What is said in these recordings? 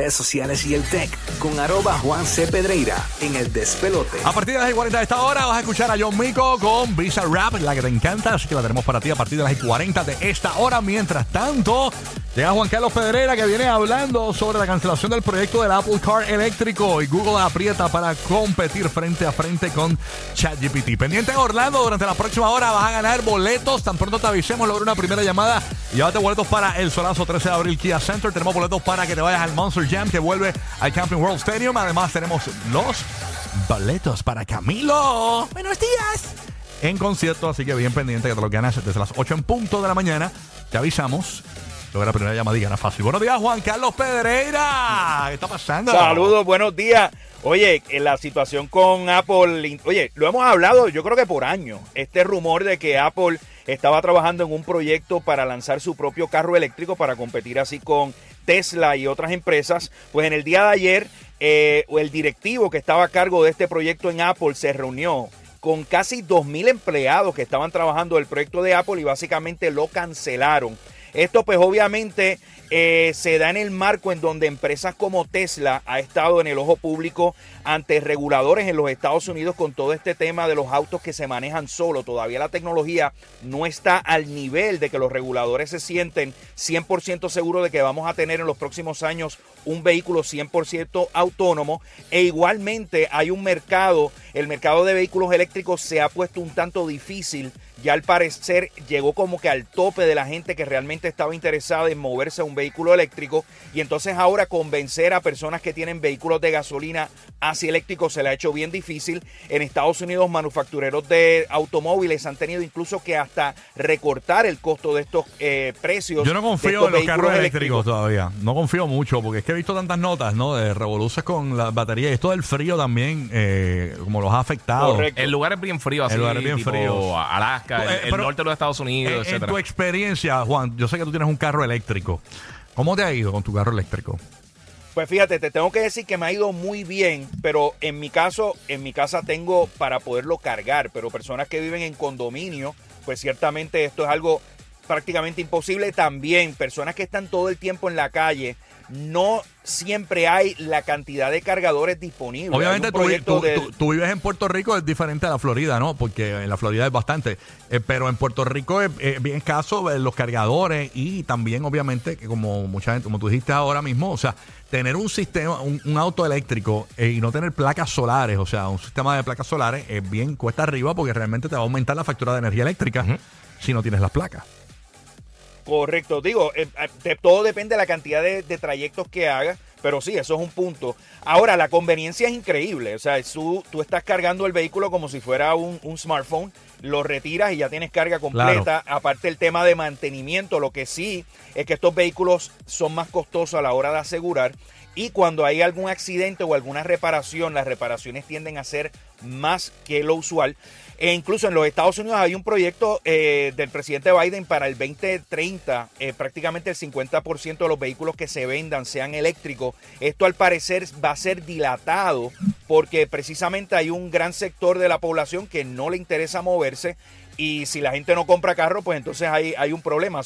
redes sociales y el tech con arroba Juan C. Pedreira en el despelote. A partir de las 40 de esta hora vas a escuchar a John Mico con Visa Rap, la que te encanta, así que la tenemos para ti a partir de las 40 de esta hora. Mientras tanto, llega Juan Carlos Pedrera que viene hablando sobre la cancelación del proyecto del Apple Car eléctrico y Google aprieta para competir frente a frente con ChatGPT. Pendiente en Orlando, durante la próxima hora vas a ganar boletos. Tan pronto te avisemos, logra una primera llamada. Llévate boletos para el Solazo 13 de abril Kia Center. Tenemos boletos para que te vayas al Monster Jam que vuelve al Camping World Stadium. Además, tenemos los boletos para Camilo. Buenos días. En concierto, así que bien pendiente que te los ganas desde las 8 en punto de la mañana. Te avisamos. Luego la primera llamadita, gana fácil. Buenos días, Juan Carlos Pedreira. ¿Qué está pasando? Saludos, buenos días. Oye, en la situación con Apple, oye, lo hemos hablado yo creo que por años, este rumor de que Apple estaba trabajando en un proyecto para lanzar su propio carro eléctrico para competir así con Tesla y otras empresas, pues en el día de ayer eh, el directivo que estaba a cargo de este proyecto en Apple se reunió con casi 2.000 empleados que estaban trabajando el proyecto de Apple y básicamente lo cancelaron. Esto pues obviamente eh, se da en el marco en donde empresas como Tesla ha estado en el ojo público ante reguladores en los Estados Unidos con todo este tema de los autos que se manejan solo. Todavía la tecnología no está al nivel de que los reguladores se sienten 100% seguros de que vamos a tener en los próximos años un vehículo 100% autónomo. E igualmente hay un mercado, el mercado de vehículos eléctricos se ha puesto un tanto difícil ya al parecer llegó como que al tope de la gente que realmente estaba interesada en moverse a un vehículo eléctrico y entonces ahora convencer a personas que tienen vehículos de gasolina hacia eléctricos se le ha hecho bien difícil. En Estados Unidos manufactureros de automóviles han tenido incluso que hasta recortar el costo de estos eh, precios. Yo no confío en los carros eléctricos. todavía. No confío mucho porque es que he visto tantas notas ¿no? de revoluciones con las baterías y esto del frío también eh, como los ha afectado. Correcto. El lugar es bien frío así. El lugar es bien tipo frío. Alaska, el, Eh, el pero norte de los Estados Unidos, En, tu experiencia, Juan, yo sé que tú tienes un carro eléctrico. ¿Cómo te ha ido con tu carro eléctrico? Pues fíjate, te tengo que decir que me ha ido muy bien, pero en mi caso, en mi casa tengo para poderlo cargar, pero personas que viven en condominio, pues ciertamente esto es algo prácticamente imposible. También personas que están todo el tiempo en la calle, no siempre hay la cantidad de cargadores disponibles. Obviamente tú, vives en Puerto Rico, es diferente a la Florida, ¿no? Porque en la Florida es bastante. Eh, pero en Puerto Rico es, es bien escaso eh, los cargadores y también, obviamente, que como mucha gente, como tú dijiste ahora mismo, o sea, tener un sistema, un, un auto eléctrico eh, y no tener placas solares, o sea, un sistema de placas solares es bien cuesta arriba porque realmente te va a aumentar la factura de energía eléctrica si no tienes las placas. Correcto, digo, eh, eh, de- todo depende de la cantidad de, de trayectos que hagas, pero sí, eso es un punto. Ahora, la conveniencia es increíble, o sea, tú, tú estás cargando el vehículo como si fuera un, un smartphone, lo retiras y ya tienes carga completa, aparte el tema de mantenimiento, lo que sí es que estos vehículos son más costosos a la hora de asegurar y cuando hay algún accidente o alguna reparación, las reparaciones tienden a ser más que lo usual. E incluso en los Estados Unidos hay un proyecto eh, del presidente Biden para el 2030, eh, prácticamente el 50% de los vehículos que se vendan sean eléctricos. Esto al parecer va a ser dilatado porque precisamente hay un gran sector de la población que no le interesa moverse y si la gente no compra carro, pues entonces hay, hay un problema.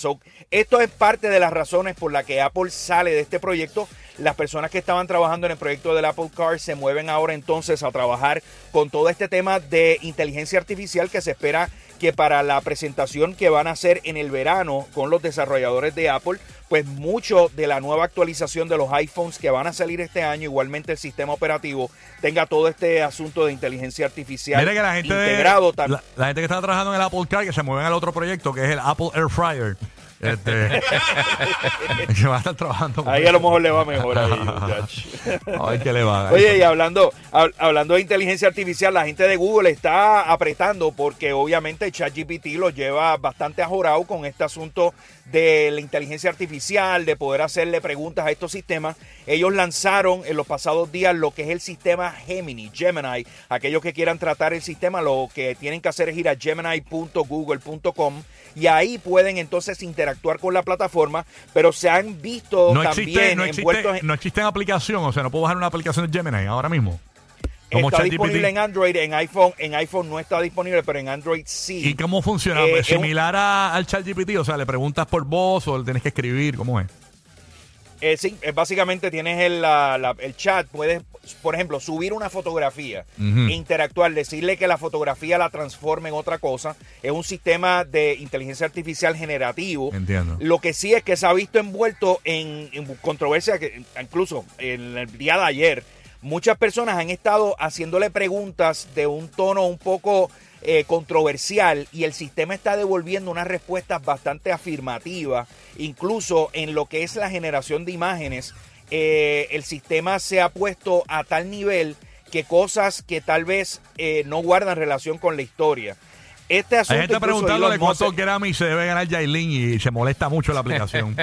Esto es parte de las razones por las que Apple sale de este proyecto. Las personas que estaban trabajando en el proyecto del Apple Car se mueven ahora entonces a trabajar con todo este tema de inteligencia artificial que se espera que para la presentación que van a hacer en el verano con los desarrolladores de Apple, pues mucho de la nueva actualización de los iPhones que van a salir este año, igualmente el sistema operativo, tenga todo este asunto de inteligencia artificial Mira que la gente, de- integrado también. la, la gente que está trabajando en el Apple Car, que se mueven al otro proyecto, que es el Apple Air Fryer. Este, que va a estar trabajando. Ahí a lo mejor le va mejor ahí, muchacho. A ver qué le va. Oye, y hablando, hab- hablando de inteligencia artificial, la gente de Google está apretando porque obviamente ChatGPT lo lleva bastante ajorado con este asunto de la inteligencia artificial, de poder hacerle preguntas a estos sistemas. Ellos lanzaron en los pasados días lo que es el sistema Gemini, Gemini. Aquellos que quieran tratar el sistema, lo que tienen que hacer es ir a gemini.google.com y ahí pueden entonces interactuar con la plataforma, pero se han visto no también existe, no envueltos existe, en... no existe en aplicación, o sea, no puedo bajar una aplicación de Gemini ahora mismo. Como está disponible en Android, en iPhone, en iPhone no está disponible, pero en Android sí. ¿Y cómo funciona? Eh, Pues, es un- ¿Similar a- al ChatGPT? O sea, ¿le preguntas por voz o le tienes que escribir? ¿Cómo es? Eh, sí, eh, básicamente tienes el, la- la- el chat, puedes, por ejemplo, subir una fotografía, interactuar, decirle que la fotografía la transforme en otra cosa. Es un sistema de inteligencia artificial generativo. Entiendo. Lo que sí es que se ha visto envuelto en, en controversia, que incluso en el día de ayer, muchas personas han estado haciéndole preguntas de un tono un poco eh, controversial y el sistema está devolviendo unas respuestas bastante afirmativas, incluso en lo que es la generación de imágenes. Eh, el sistema se ha puesto a tal nivel que cosas que tal vez eh, no guardan relación con la historia. Este asunto Hay gente preguntándole cuántos Grammy se debe ganar Yailin y se molesta mucho la aplicación.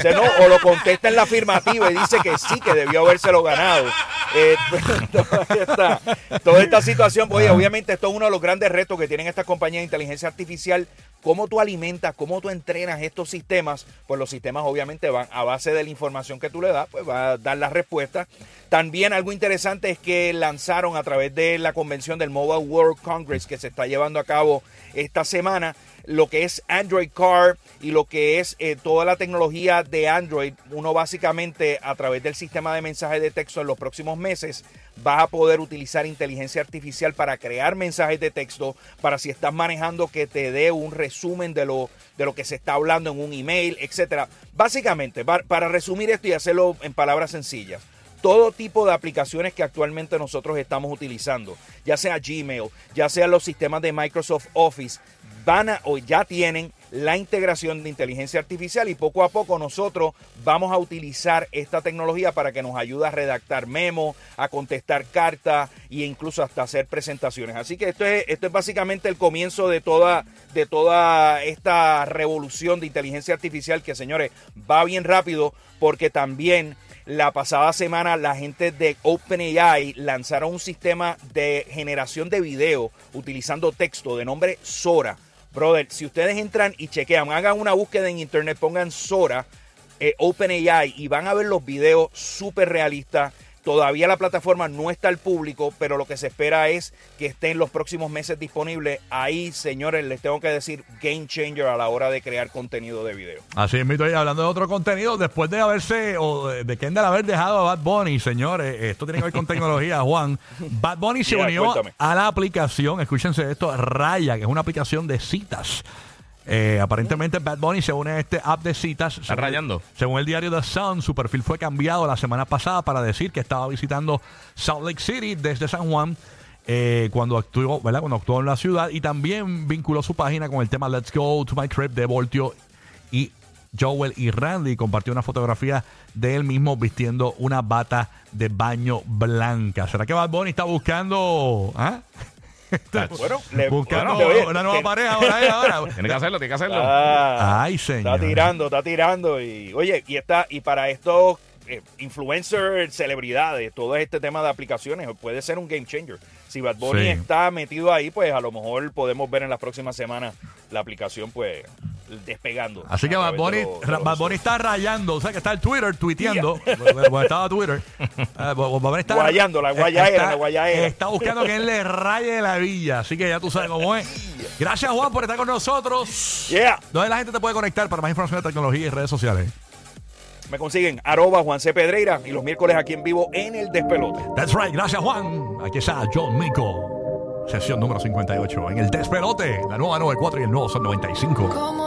Se no, o lo contesta en la afirmativa y dice que sí, que debió habérselo ganado. Eh, toda, esta, toda esta situación, oye, obviamente esto es uno de los grandes retos que tienen estas compañías de inteligencia artificial. Cómo tú alimentas, cómo tú entrenas estos sistemas, pues los sistemas obviamente van a base de la información que tú le das, pues va a dar las respuestas. También algo interesante es que lanzaron a través de la convención del Mobile World Congress que se está llevando a cabo esta semana, lo que es Android Car y lo que es eh, toda la tecnología de Android, uno básicamente a través del sistema de mensajes de texto en los próximos meses vas a poder utilizar inteligencia artificial para crear mensajes de texto, para si estás manejando que te dé un resumen de lo, de lo que se está hablando en un email, etcétera. Básicamente, pa- para resumir esto y hacerlo en palabras sencillas, todo tipo de aplicaciones que actualmente nosotros estamos utilizando, ya sea Gmail, ya sea los sistemas de Microsoft Office, van a o ya tienen la integración de inteligencia artificial y poco a poco nosotros vamos a utilizar esta tecnología para que nos ayude a redactar memos, a contestar cartas e incluso hasta hacer presentaciones. Así que esto es, esto es básicamente el comienzo de toda, de toda esta revolución de inteligencia artificial que señores va bien rápido porque también la pasada semana la gente de OpenAI lanzaron un sistema de generación de video utilizando texto de nombre Sora. Brother, si ustedes entran y chequean, hagan una búsqueda en internet, pongan Sora, eh, OpenAI y van a ver los videos súper realistas. Todavía la plataforma no está al público, pero lo que se espera es que esté en los próximos meses disponible. Ahí, señores, les tengo que decir game changer a la hora de crear contenido de video. Así es, mito, y hablando de otro contenido, después de haberse, o de, Kendall haber dejado a Bad Bunny, señores, esto tiene que ver con tecnología, Juan. Bad Bunny se unió cuéntame. a la aplicación, escúchense esto, Raya, que es una aplicación de citas. Eh, aparentemente Bad Bunny se une a este app de citas. Según- rayando. Según el diario The Sun, su perfil fue cambiado la semana pasada para decir que estaba visitando Salt Lake City desde San Juan eh, cuando actuó, ¿verdad? Cuando actuó en la ciudad y también vinculó su página con el tema Let's Go to My Trip de Voltio y Joel y Randy compartió una fotografía de él mismo vistiendo una bata de baño blanca. ¿Será que Bad Bunny está buscando ah? Bueno, le- buscando bueno, oye, una nueva que- pareja por ahí ahora? Tiene que hacerlo, tiene que hacerlo. Ah, Ay, señor. Está tirando, está tirando. Y oye, y está, y para estos eh, influencers, celebridades, todo este tema de aplicaciones, puede ser un game changer. Si Bad Bunny Sí. está metido ahí, pues a lo mejor podemos ver en las próximas semanas la aplicación, pues, despegando. Así que Bad Bunny, Bad Bunny está rayando, o sea que está el Twitter tuiteando, bueno, estaba Twitter, Eh, Bad Bunny está Guayando, la guayaera, está- la guayaera. Está buscando que él le raye la villa, así que ya tú sabes cómo es. Gracias Juan por estar con nosotros. Yeah. ¿Dónde la gente te puede conectar para más información de tecnología y redes sociales? Me consiguen arroba Juan C. Pedreira y los miércoles aquí en vivo en el despelote. That's right, gracias Juan. Aquí está John Mico, sesión número 58 en el despelote, la nueva 94 y el nuevo son 95. Como